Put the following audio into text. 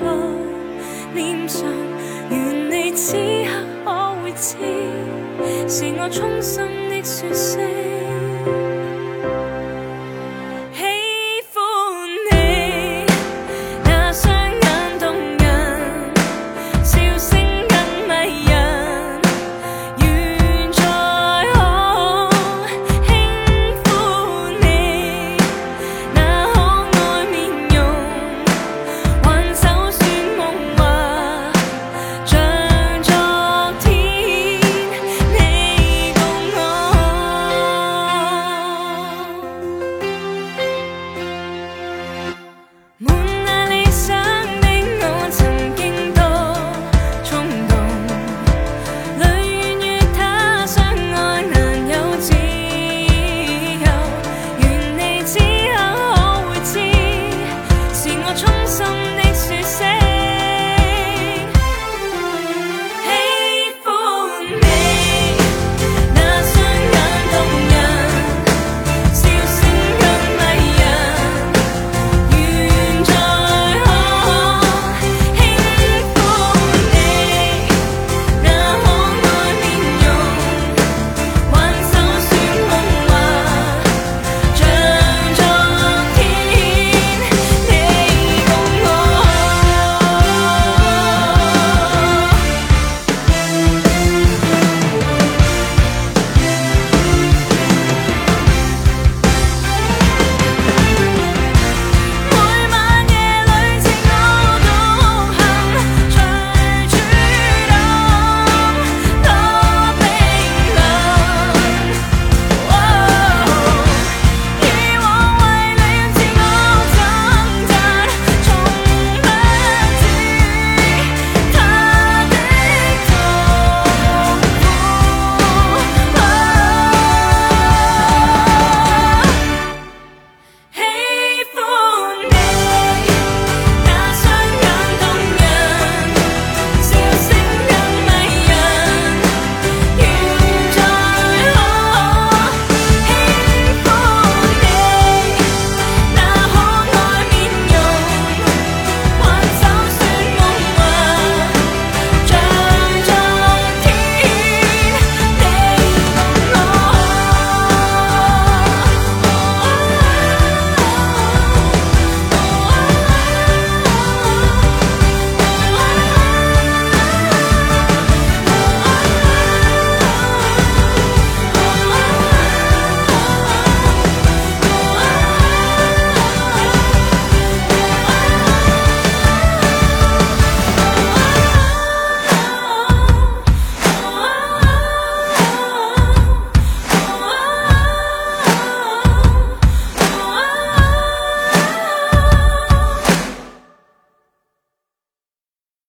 在脸上，愿你此刻可会知，是我衷心的说声。